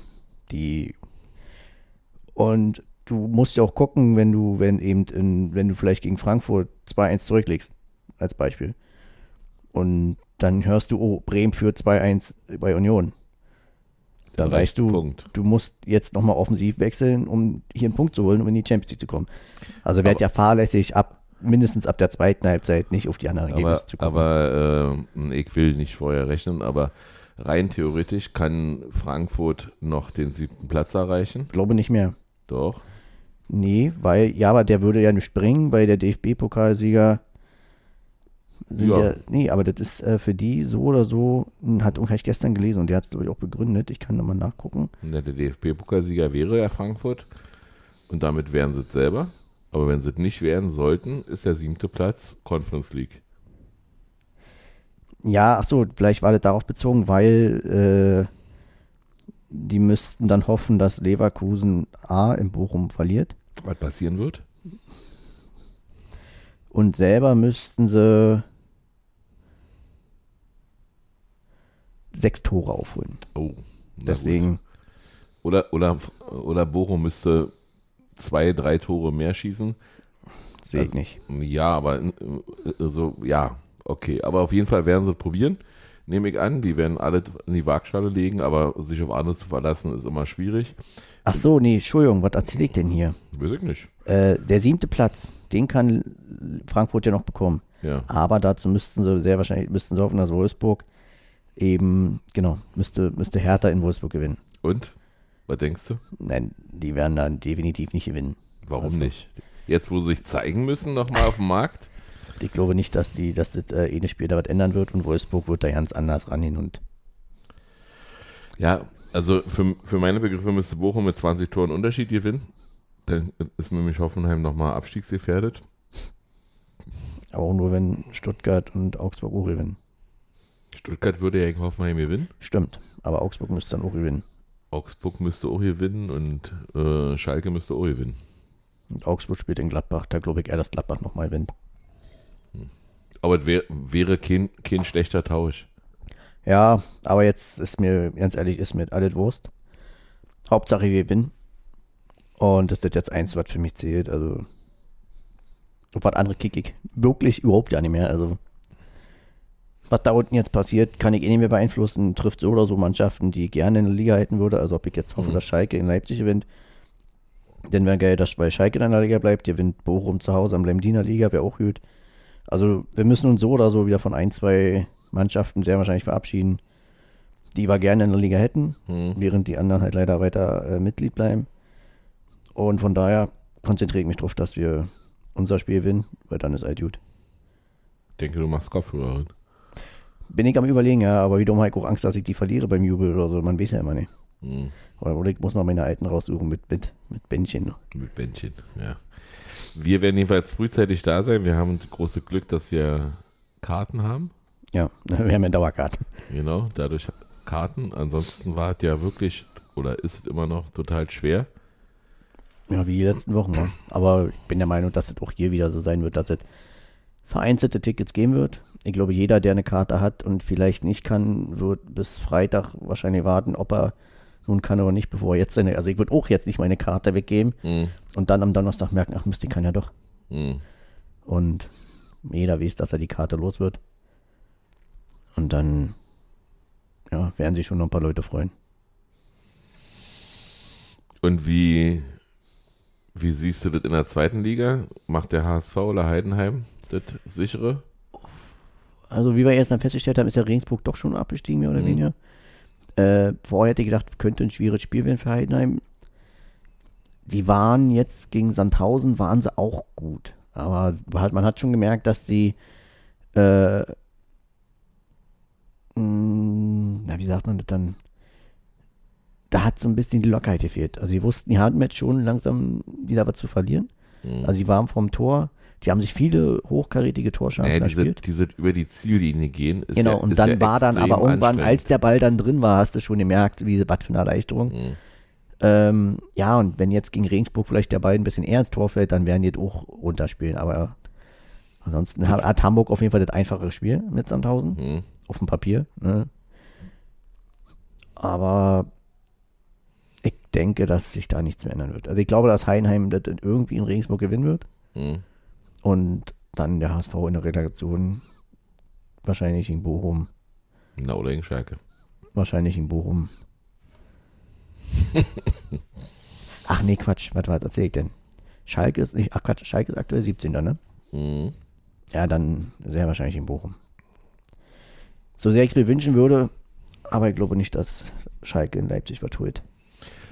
die und du musst ja auch gucken, wenn du, wenn eben, in, wenn du vielleicht gegen Frankfurt 2-1 zurücklegst, als Beispiel. Und dann hörst du, oh, Bremen führt 2-1 bei Union. Dann Vielleicht weißt du, Punkt. du musst jetzt nochmal offensiv wechseln, um hier einen Punkt zu holen, um in die Champions League zu kommen. Also werd Aber- ja fahrlässig ab, mindestens ab der zweiten Halbzeit nicht auf die anderen Aber, Ergebnisse zu kommen. aber äh, ich will nicht vorher rechnen, aber rein theoretisch kann Frankfurt noch den siebten Platz erreichen. ich glaube nicht mehr. Doch. Nee, weil, ja, aber der würde ja nicht springen, weil der DFB-Pokalsieger sind Ja. ja. nee, aber das ist äh, für die so oder so, hm, hat habe ich gestern gelesen und der hat es, glaube ich, auch begründet. Ich kann nochmal nachgucken. Der DFB-Pokalsieger wäre ja Frankfurt und damit wären sie es selber. Aber wenn sie es nicht werden sollten, ist der siebte Platz Conference League. Ja, ach so, vielleicht war das darauf bezogen, weil äh, die müssten dann hoffen, dass Leverkusen A in Bochum verliert Was passieren wird? und selber müssten sie sechs Tore aufholen. Oh. Deswegen, gut. Oder, oder, oder Bochum müsste zwei, drei Tore mehr schießen. sehe ich Also- nicht. Ja, aber äh, so, ja, okay. Aber auf jeden Fall werden sie es probieren. Nehme ich an, die werden alle in die Waagschale legen, aber sich auf andere zu verlassen ist immer schwierig. Ach so, nee, Entschuldigung, was erzähle ich denn hier? Weiß ich nicht. Äh, der siebte Platz, den kann Frankfurt ja noch bekommen. Ja. Aber dazu müssten sie sehr wahrscheinlich, müssten sie hoffen, dass Wolfsburg eben, genau, müsste, müsste Hertha in Wolfsburg gewinnen. Und? Was denkst du? Nein, die werden dann definitiv nicht gewinnen. Warum Also- nicht? Jetzt, wo sie sich zeigen müssen, nochmal auf dem Markt? Ich glaube nicht, dass die, dass das äh, eh Spiel da was ändern wird und Wolfsburg wird da ganz anders rangehen und Ja, also für, für meine Begriffe müsste Bochum mit 20 Toren Unterschied gewinnen. Dann ist nämlich Hoffenheim nochmal abstiegsgefährdet. aber auch nur wenn Stuttgart und Augsburg auch gewinnen. Stuttgart würde ja gegen Hoffenheim gewinnen. Stimmt, aber Augsburg müsste dann auch gewinnen. Augsburg müsste auch gewinnen und äh, Schalke müsste auch gewinnen. Und Augsburg spielt in Gladbach, da glaube ich eher, dass Gladbach nochmal gewinnt. Aber es wär, wäre kein, kein schlechter Tausch. Ja, aber jetzt ist mir, ganz ehrlich, ist mir alles Wurst. Hauptsache wir gewinnen. Und das ist jetzt eins, was für mich zählt. Also, was andere kick ich wirklich überhaupt ja nicht mehr. Also, was da unten jetzt passiert, kann ich eh nicht mehr beeinflussen. Trifft so oder so Mannschaften, die ich gerne in der Liga halten würde. Also, ob ich jetzt hoffe, Mhm. dass Schalke in Leipzig gewinnt. Dann wäre geil, dass bei Schalke in der Liga bleibt. Gewinnt Bochum zu Hause am Lemdiner Liga, wäre auch gut. Also, wir müssen uns so oder so wieder von ein, zwei Mannschaften sehr wahrscheinlich verabschieden, die wir gerne in der Liga hätten, Hm. während die anderen halt leider weiter äh, Mitglied bleiben. Und von daher konzentriere ich mich darauf, dass wir unser Spiel gewinnen, weil dann ist halt gut. Ich denke, du machst Kopfhörer. Bin ich am überlegen, ja, aber wiederum habe ich auch Angst, dass ich die verliere beim Jubel oder so. Man weiß ja immer nicht. Hm. Oder, oder ich muss mal meine alten raussuchen mit, mit, mit Bändchen. Mit Bändchen, ja. Wir werden jedenfalls frühzeitig da sein. Wir haben das große Glück, dass wir Karten haben. Ja, [LAUGHS] wir haben ja Dauerkarte. Genau, dadurch Karten. Ansonsten war es ja wirklich, oder ist es immer noch total schwer. Ja, wie die letzten Wochen. Ne? Aber ich bin der Meinung, dass es auch hier wieder so sein wird, dass es vereinzelte Tickets geben wird. Ich glaube, jeder, der eine Karte hat und vielleicht nicht kann, wird bis Freitag wahrscheinlich warten, ob er nun kann oder nicht, bevor er jetzt seine. Also ich würde auch jetzt nicht meine Karte weggeben Hm. und dann am Donnerstag merken, ach Mist, die kann ja doch. Hm. Und jeder weiß, dass er die Karte los wird. Und dann ja, werden sich schon noch ein paar Leute freuen. Und wie, wie siehst du das in der zweiten Liga? Macht der HSV oder Heidenheim das sichere? Also wie wir erst dann festgestellt haben, ist ja Regensburg doch schon abgestiegen, mehr oder Mhm. weniger. Äh, vorher hätte ich gedacht, könnte ein schwieriges Spiel werden für Heidenheim. Die waren jetzt gegen Sandhausen, waren sie auch gut. Aber halt, man hat schon gemerkt, dass die, äh, mh, na, wie sagt man das dann? Da hat so ein bisschen die Lockerheit gefehlt. Also, die wussten, die hatten jetzt schon langsam wieder was zu verlieren. Hm. Also, sie waren vom Tor. Die haben sich viele hochkarätige Torchancen naja, diese, erspielt. diese über die Ziellinie gehen. Ist Genau, ja, und dann ja war dann aber irgendwann, als der Ball dann drin war, hast du schon gemerkt, wie was für eine Erleichterung. Hm. Ähm, ja, und wenn jetzt gegen Regensburg vielleicht der Ball ein bisschen eher ins Tor fällt, dann werden die jetzt auch runterspielen. Aber ansonsten hat, hat Hamburg auf jeden Fall das einfachere Spiel mit Sandhausen, Hm. auf dem Papier. Ne? Aber ich denke, dass sich da nichts mehr ändern wird. Also ich glaube, dass Heinheim das irgendwie in Regensburg gewinnen wird Hm. Und dann der HSV in der Relegation wahrscheinlich in Bochum, Na, oder gegen Schalke. wahrscheinlich in Bochum. [LAUGHS] Ach nee, Quatsch, was, was erzähl ich denn? Schalke ist nicht, ach Quatsch, Schalke ist aktuell 17. ne? Hm. Ja, dann sehr wahrscheinlich in Bochum. So sehr ich es mir wünschen würde, aber ich glaube nicht, dass Schalke in Leipzig vertut.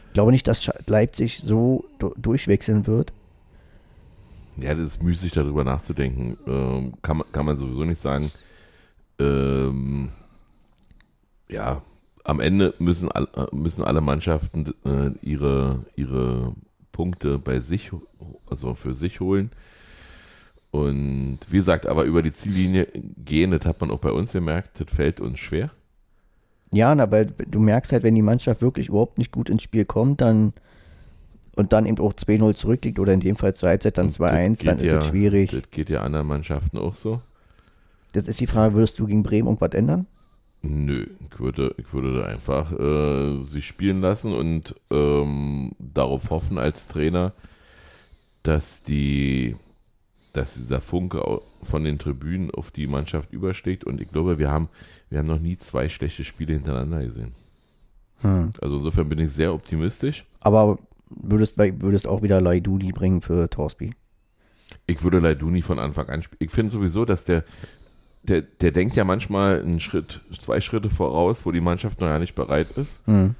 Ich glaube nicht, dass Leipzig so du- durchwechseln wird. Ja, das ist müßig, darüber nachzudenken. Ähm, kann, man, kann man sowieso nicht sagen. Ähm, ja, am Ende müssen, müssen alle Mannschaften äh, ihre, ihre Punkte bei sich, also für sich holen. Und wie gesagt, aber über die Ziellinie gehen, das hat man auch bei uns gemerkt, das fällt uns schwer. Ja, aber du merkst halt, wenn die Mannschaft wirklich überhaupt nicht gut ins Spiel kommt, dann und dann eben auch 2-0 zurückliegt oder in dem Fall zur Halbzeit dann Und das 2-1, dann ist ja, es schwierig. Das geht ja anderen Mannschaften auch so. Jetzt ist die Frage, würdest du gegen Bremen irgendwas ändern? Nö, ich würde, ich würde da einfach äh, sie spielen lassen und ähm, darauf hoffen als Trainer, dass die, dass dieser Funke von den Tribünen auf die Mannschaft überschlägt. Und ich glaube, wir haben, wir haben noch nie zwei schlechte Spiele hintereinander gesehen. Hm. Also insofern bin ich sehr optimistisch. Aber würdest, würdest auch wieder Laiduli bringen für Torsby? Ich würde Leiduni von Anfang an spielen. Ich finde sowieso, dass der, der, der denkt ja manchmal einen Schritt, zwei Schritte voraus, wo die Mannschaft noch ja nicht bereit ist. Hm.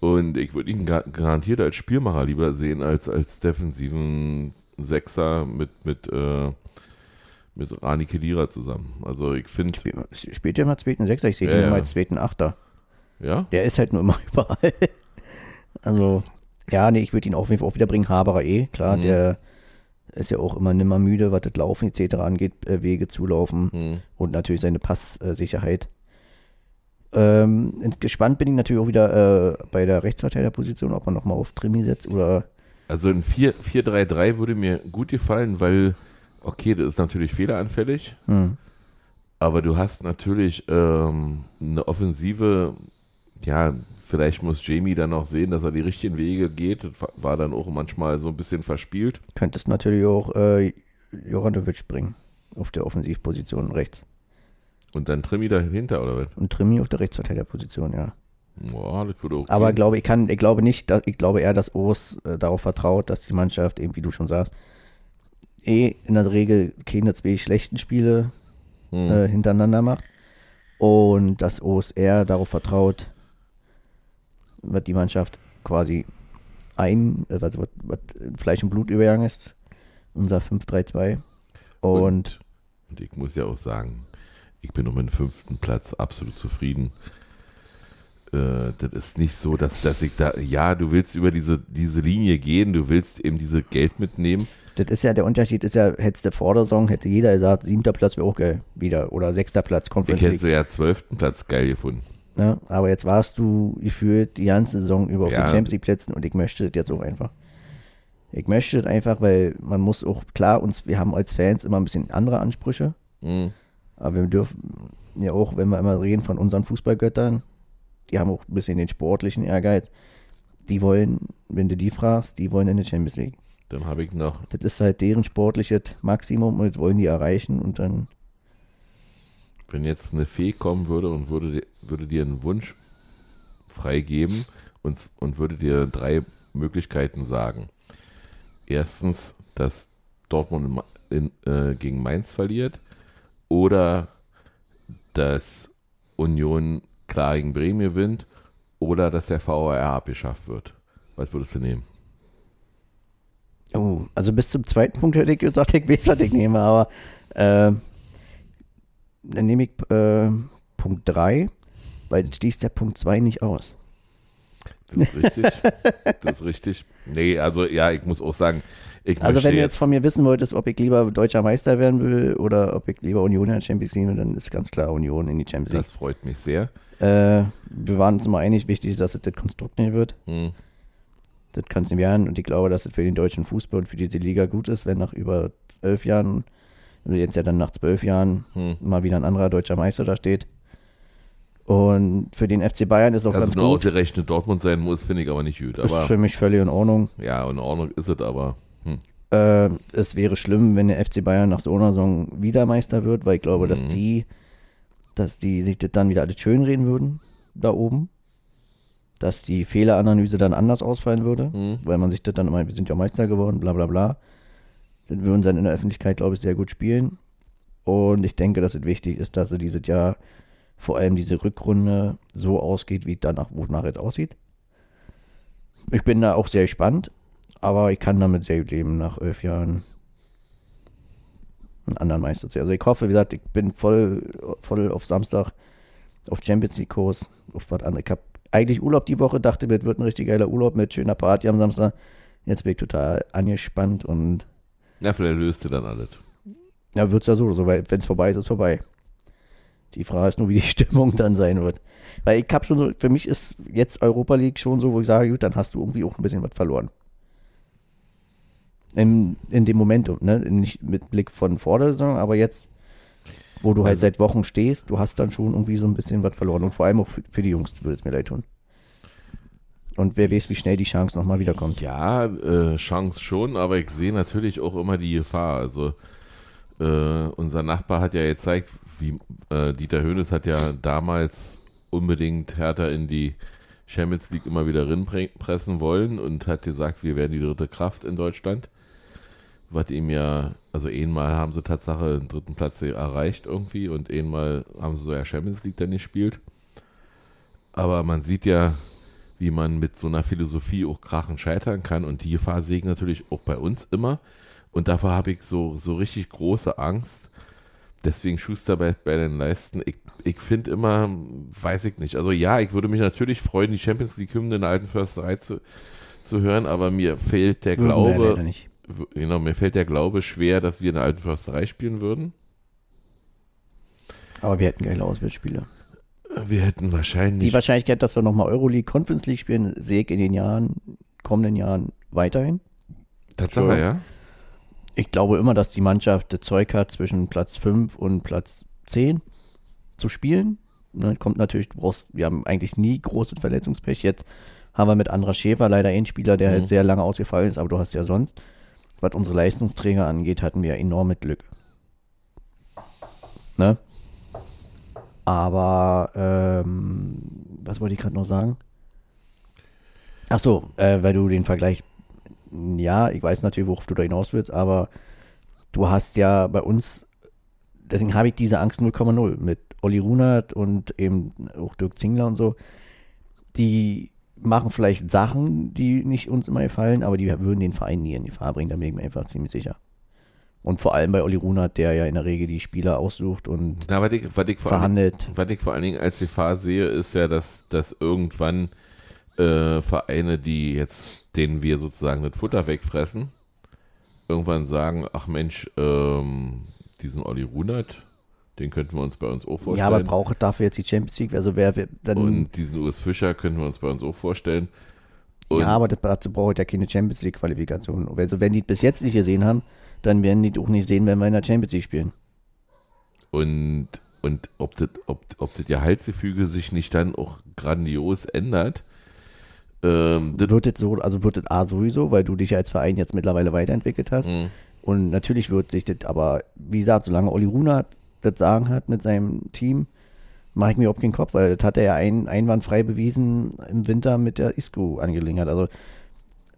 Und ich würde ihn gar- garantiert als Spielmacher lieber sehen als als defensiven Sechser mit mit äh, mit Rani Kedira zusammen. Also ich finde, Spiel, spielt der mal zweiten Sechser? Ich sehe Ja, den ja. immer als zweiten Achter. ja, Der ist halt nur immer [LAUGHS] überall. Also, ja, nee, ich würde ihn auf jeden Fall auch wieder bringen. Haberer eh, klar, Mhm. der ist ja auch immer nimmer müde, was das Laufen etc. angeht, äh, Wege zulaufen hm, und natürlich seine Passsicherheit. Ähm, gespannt bin ich natürlich auch wieder äh, bei der Rechtsverteidigerposition, ob man nochmal auf Trimi setzt oder also ein 4 4-3-3 würde mir gut gefallen, weil okay, das ist natürlich fehleranfällig, hm, aber du hast natürlich ähm, eine Offensive, ja, vielleicht muss Jamie dann noch sehen, dass er die richtigen Wege geht. Das war- dann auch manchmal so ein bisschen verspielt. könntest natürlich auch äh, Joranovic bringen auf der Offensivposition rechts. Und dann Trimi dahinter, oder was? Und Trimi auf der Rechtsverteidigerposition, ja. Boah, das würde okay. Aber glaube ich kann, ich glaube nicht, dass, ich glaube eher, dass Urs äh, darauf vertraut, dass die Mannschaft, eben wie du schon sagst, eh in der Regel keine zwei schlechten Spiele Hm. äh, hintereinander macht. Und dass Urs eher darauf vertraut, wird die Mannschaft quasi ein, äh, was, was, Fleisch und Blut übergegangen ist. Unser 5-3-2. Und, Und ich muss ja auch sagen, ich bin um den fünften Platz absolut zufrieden. Äh, das ist nicht so, dass, dass ich da, ja, du willst über diese, diese Linie gehen, du willst eben diese Geld mitnehmen. das ist ja der Unterschied, ist ja, hättest du vor der Saison, hätte jeder gesagt, siebter Platz wäre auch geil, wieder. Oder sechster Platz, Ich Conference hätte League. so ja zwölften Platz geil gefunden. Ne? Aber jetzt warst du gefühlt die ganze Saison über auf Ja. den Champions League Plätzen und ich möchte das jetzt auch einfach. Ich möchte das einfach, weil man muss auch, klar, uns, wir haben als Fans immer ein bisschen andere Ansprüche, Hm. aber wir dürfen ja auch, wenn wir immer reden von unseren Fußballgöttern, die haben auch ein bisschen den sportlichen Ehrgeiz. Die wollen, wenn du die fragst, die wollen in die Champions League. Dann habe ich noch, Das ist halt deren sportliches Maximum und das wollen die erreichen und dann, wenn jetzt eine Fee kommen würde und würde, würde dir einen Wunsch freigeben und, und würde dir drei Möglichkeiten sagen. Erstens, dass Dortmund in, in, äh, gegen Mainz verliert oder dass Union klar gegen Bremen gewinnt oder dass der VAR abgeschafft wird. Was würdest du nehmen? oh, also bis zum zweiten Punkt hätte ich gesagt, ich weiß, was ich nehme, aber äh, dann nehme ich äh, Punkt 3, weil das schließt der Punkt 2 nicht aus. Das ist richtig. das ist richtig. Nee, also ja, ich muss auch sagen, ich Also wenn du jetzt von mir wissen wolltest, ob ich lieber deutscher Meister werden will oder ob ich lieber Union in der Champions League will, dann ist ganz klar Union in die Champions League. das freut mich sehr. Äh, wir waren uns immer einig, wichtig ist, dass es das Konstrukt nicht wird. Hm. Das kann es nicht werden und ich glaube, dass es für den deutschen Fußball und für diese Liga gut ist, wenn nach über zwölf Jahren, jetzt ja dann nach zwölf Jahren, Hm. mal wieder ein anderer deutscher Meister da steht. Und für den FC Bayern ist auch Dass ganz es nur gut. ausgerechnet Dortmund sein muss, finde ich aber nicht gut. Ist Aber für mich völlig in Ordnung. ja, in Ordnung ist es, aber hm. Äh, es wäre schlimm, wenn der FC Bayern nach so einer Saison wieder Meister wird, weil ich glaube, dass Mhm. die, dass die sich das dann wieder alles schönreden würden, da oben. Dass die Fehleranalyse dann anders ausfallen würde, Mhm. weil man sich das dann immer, wir sind ja Meister geworden, bla bla bla. Dann würden sie in der Öffentlichkeit, glaube ich, sehr gut spielen. Und ich denke, dass es wichtig ist, dass sie dieses Jahr vor allem diese Rückrunde so ausgeht, wie danach, wonach jetzt aussieht. Ich bin da auch sehr gespannt, aber ich kann damit sehr gut leben, nach elf Jahren einen anderen Meister zu. Also ich hoffe, wie gesagt, ich bin voll, voll auf Samstag auf Champions League Kurs, auf was anderes. Ich habe eigentlich Urlaub die Woche, dachte, das wird ein richtig geiler Urlaub mit schöner Party am Samstag. Jetzt bin ich total angespannt und ja, vielleicht löst ihr dann alles. ja, wird es ja so, so wenn es vorbei ist, ist es vorbei. Die Frage ist nur, wie die [LAUGHS] Stimmung dann sein wird. Weil ich habe schon so, für mich ist jetzt Europa League schon so, wo ich sage, gut, dann hast du irgendwie auch ein bisschen was verloren. In, in dem Moment, ne? Nicht mit Blick von vor der Saison, aber jetzt, wo du halt Also- seit Wochen stehst, du hast dann schon irgendwie so ein bisschen was verloren. Und vor allem auch für, für die Jungs würde es mir leid tun. Und wer weiß, wie schnell die Chance nochmal wiederkommt. Ja, äh, Chance schon, aber ich sehe natürlich auch immer die Gefahr. Also äh, unser Nachbar hat ja jetzt gezeigt, wie äh, Dieter Höhnes hat ja damals unbedingt Hertha in die Champions League immer wieder rinpressen wollen und hat gesagt, wir werden die dritte Kraft in Deutschland. Was ihm ja, also einmal haben sie Tatsache den dritten Platz erreicht irgendwie und einmal haben sie so ja Champions League dann gespielt. Aber man sieht ja, wie man mit so einer Philosophie auch krachen scheitern kann. Und die Gefahr sehe ich natürlich auch bei uns immer. Und davor habe ich so, so richtig große Angst. Deswegen Schuster bei, bei den Leisten. Ich, ich finde immer, weiß ich nicht. Also ja, ich würde mich natürlich freuen, die Champions League Hymne in der alten Försterei zu, zu hören, aber mir fehlt der Glaube, genau, mir fällt der Glaube schwer, dass wir in der alten Försterei spielen würden. Aber wir hätten geile Auswärtsspiele. Wir hätten wahrscheinlich. Die Wahrscheinlichkeit, dass wir nochmal Euroleague Conference League spielen, sehe ich in den Jahren, kommenden Jahren weiterhin. Tatsache, ja. Ich glaube immer, dass die Mannschaft das Zeug hat, zwischen Platz 5 und Platz 10 zu spielen. Ne, kommt natürlich, du brauchst, wir haben eigentlich nie großes Verletzungspech. Jetzt haben wir mit Andra Schäfer leider einen Spieler, der Mhm. halt sehr lange ausgefallen ist, aber du hast ja sonst, was unsere Leistungsträger angeht, hatten wir enorm mit Glück. Ne? Aber, ähm, was wollte ich gerade noch sagen? Ach so, äh, weil du den Vergleich, ja, ich weiß natürlich, worauf du da hinaus willst, aber du hast ja bei uns, deswegen habe ich diese Angst 0,0 mit Olli Runert und eben auch Dirk Zingler und so. Die machen vielleicht Sachen, die nicht uns immer gefallen, aber die würden den Verein nie in die Gefahr bringen, da bin ich mir einfach ziemlich sicher. Und vor allem bei Olli Runert, der ja in der Regel die Spieler aussucht und Na, was ich, was ich vor allem verhandelt. Was ich vor allen Dingen als Gefahr sehe, ist ja, dass, dass irgendwann äh, Vereine, die jetzt, denen wir sozusagen das Futter wegfressen, irgendwann sagen, ach Mensch, ähm, diesen Olli Runert, den könnten wir uns bei uns auch vorstellen. Ja, aber braucht dafür jetzt die Champions League? Also wer dann. Und diesen Urs Fischer könnten wir uns bei uns auch vorstellen. Und ja, aber dazu braucht ja keine Champions League Qualifikation. Also wenn die bis jetzt nicht gesehen haben, dann werden die auch nicht sehen, wenn wir in der Champions League spielen. Und, und ob das ob, ob das Gehaltsgefüge sich nicht dann auch grandios ändert, ähm, das, Wird es so, also wird es A sowieso, weil du dich ja als Verein jetzt mittlerweile weiterentwickelt hast. mh, Und natürlich wird sich das, aber wie gesagt, solange Olli Runert das Sagen hat mit seinem Team, mache ich mir überhaupt keinen Kopf, weil das hat er ja ein, einwandfrei bewiesen im Winter mit der Isco-Angelegenheit. Also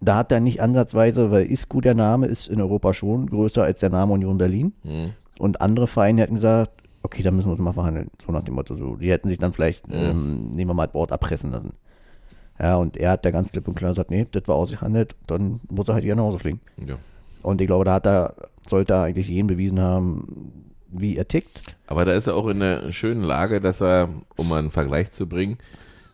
da hat er nicht ansatzweise, weil Isco der Name ist in Europa schon größer als der Name Union Berlin. mh. Und andere Vereine hätten gesagt, okay, dann müssen wir uns mal verhandeln. So nach dem Motto. So. Die hätten sich dann vielleicht, Mhm. ähm, nehmen wir mal das Wort abpressen lassen. Ja, und er hat da ganz klipp und klar gesagt, nee, das war ausgehandelt, dann muss er halt hier nach Hause fliegen. ja. Und ich glaube, da hat er, sollte er eigentlich jeden bewiesen haben, wie er tickt. Aber da ist er auch in der schönen Lage, dass er, um mal einen Vergleich zu bringen,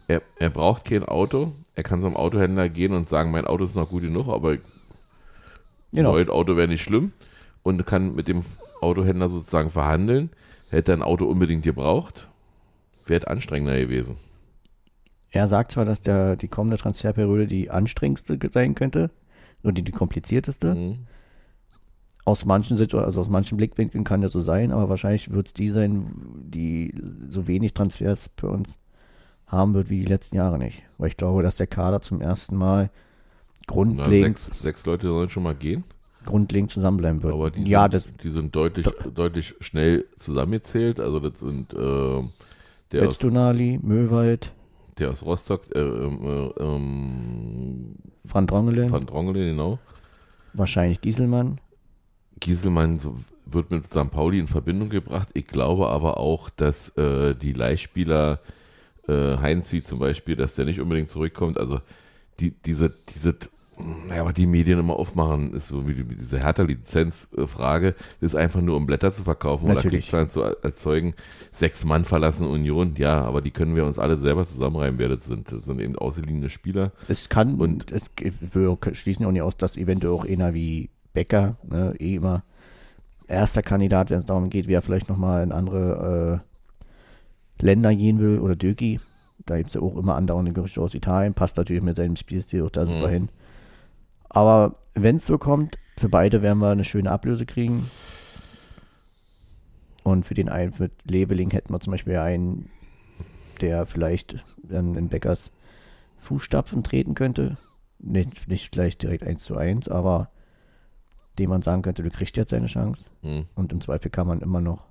er, er braucht kein Auto. Er kann zum Autohändler gehen und sagen, mein Auto ist noch gut genug, aber Genau. neues Auto wäre nicht schlimm. Und kann mit dem Autohändler sozusagen verhandeln. Hätte er ein Auto unbedingt gebraucht, wäre es anstrengender gewesen. Er sagt zwar, dass der, die kommende Transferperiode die anstrengendste sein könnte und die, die komplizierteste. Mhm. aus manchen Situationen, also aus manchen Blickwinkeln kann das so sein, aber wahrscheinlich wird es die sein, die so wenig Transfers für uns haben wird wie die letzten Jahre nicht. Weil ich glaube, dass der Kader zum ersten Mal Na, grundlegend, sechs, sechs Leute sollen schon mal gehen, grundlegend zusammenbleiben wird. aber die, ja, sind, das die sind deutlich, deutlich schnell zusammengezählt. Also das sind äh, der, aus, Öztunali, Möwald, der aus Rostock, äh, ähm, äh, ähm, Van Drongelen, Van Drongelen, genau. wahrscheinlich Gieselmann. Gieselmann wird mit St. Pauli in Verbindung gebracht. Ich glaube aber auch, dass äh, die Leihspieler äh, Heinzi zum Beispiel, dass der nicht unbedingt zurückkommt. Also die, diese, diese, ja, aber die Medien immer aufmachen, ist so wie die, diese Hertha-Lizenz-Frage, ist einfach nur um Blätter zu verkaufen oder Natürlich. Klickzahlen zu erzeugen. Sechs Mann verlassen Union, ja, aber die können wir uns alle selber zusammenreimen, wer das sind. Das sind eben ausgeliehene Spieler. Es kann Und- es wir schließen auch nicht aus, dass eventuell auch einer wie Becker, ne, eh immer erster Kandidat, wenn es darum geht, wer vielleicht nochmal in andere äh, Länder gehen will oder Döki. Da gibt es ja auch immer andauernde Gerüchte aus Italien, passt natürlich mit seinem Spielstil auch da super Mhm. hin. Aber wenn es so kommt, für beide werden wir eine schöne Ablöse kriegen. Und für den einen, für Leveling hätten wir zum Beispiel einen, der vielleicht dann in Beckers Fußstapfen treten könnte. Nicht, nicht vielleicht direkt eins zu eins, aber dem man sagen könnte, du kriegst jetzt seine Chance. Hm. Und im Zweifel kann man immer noch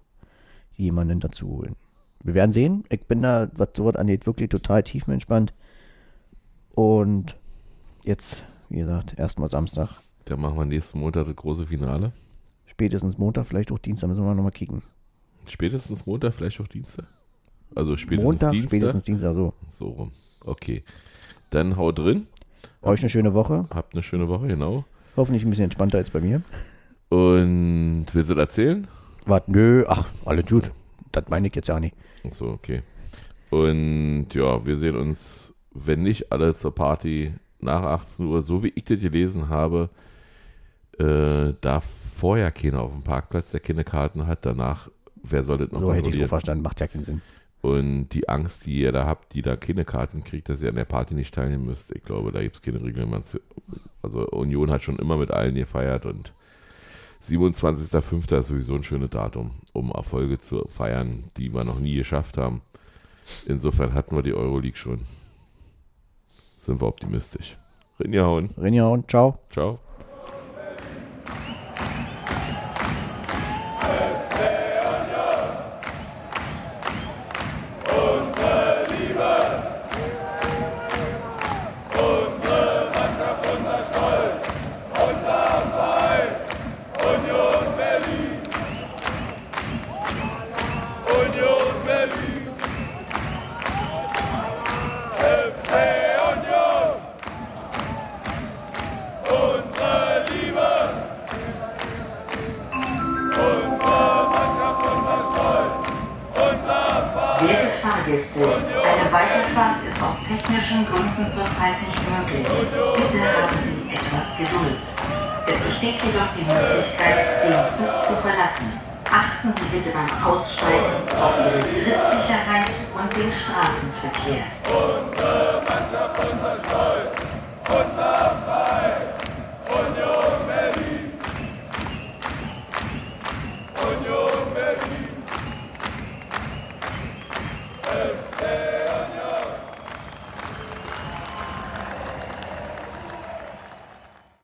jemanden dazu holen. Wir werden sehen. Ich bin da, was sowas angeht, wirklich total tiefenentspannt. Und jetzt, wie gesagt, erstmal Samstag. Dann machen wir nächsten Montag das große Finale. Spätestens Montag, vielleicht auch Dienstag, müssen wir nochmal kicken. Spätestens Montag, vielleicht auch Dienstag. Also spätestens Montag, Dienstag. spätestens Dienstag, so. So rum. Okay. Dann haut drin. Euch eine schöne Woche. Habt eine schöne Woche, genau. Hoffentlich ein bisschen entspannter als bei mir. Und willst du das erzählen? Warte, nö, ach, alles gut. Das meine ich jetzt ja nicht. So, okay. Und ja, wir sehen uns, wenn nicht alle zur Party nach 18 Uhr, so wie ich das gelesen habe, äh, darf vorher keiner auf dem Parkplatz, der keine Karten hat, danach, wer soll das noch So hätte ich kontrollieren? verstanden. Macht ja keinen Sinn. Und die Angst, die ihr da habt, die da keine Karten kriegt, dass ihr an der Party nicht teilnehmen müsst, ich glaube, da gibt es keine Regeln. Also Union hat schon immer mit allen gefeiert und 27.05. ist sowieso ein schönes Datum, um Erfolge zu feiern, die wir noch nie geschafft haben. Insofern hatten wir die Euroleague schon. Sind wir optimistisch. Rinjahauen. Rinja und ciao. Ciao.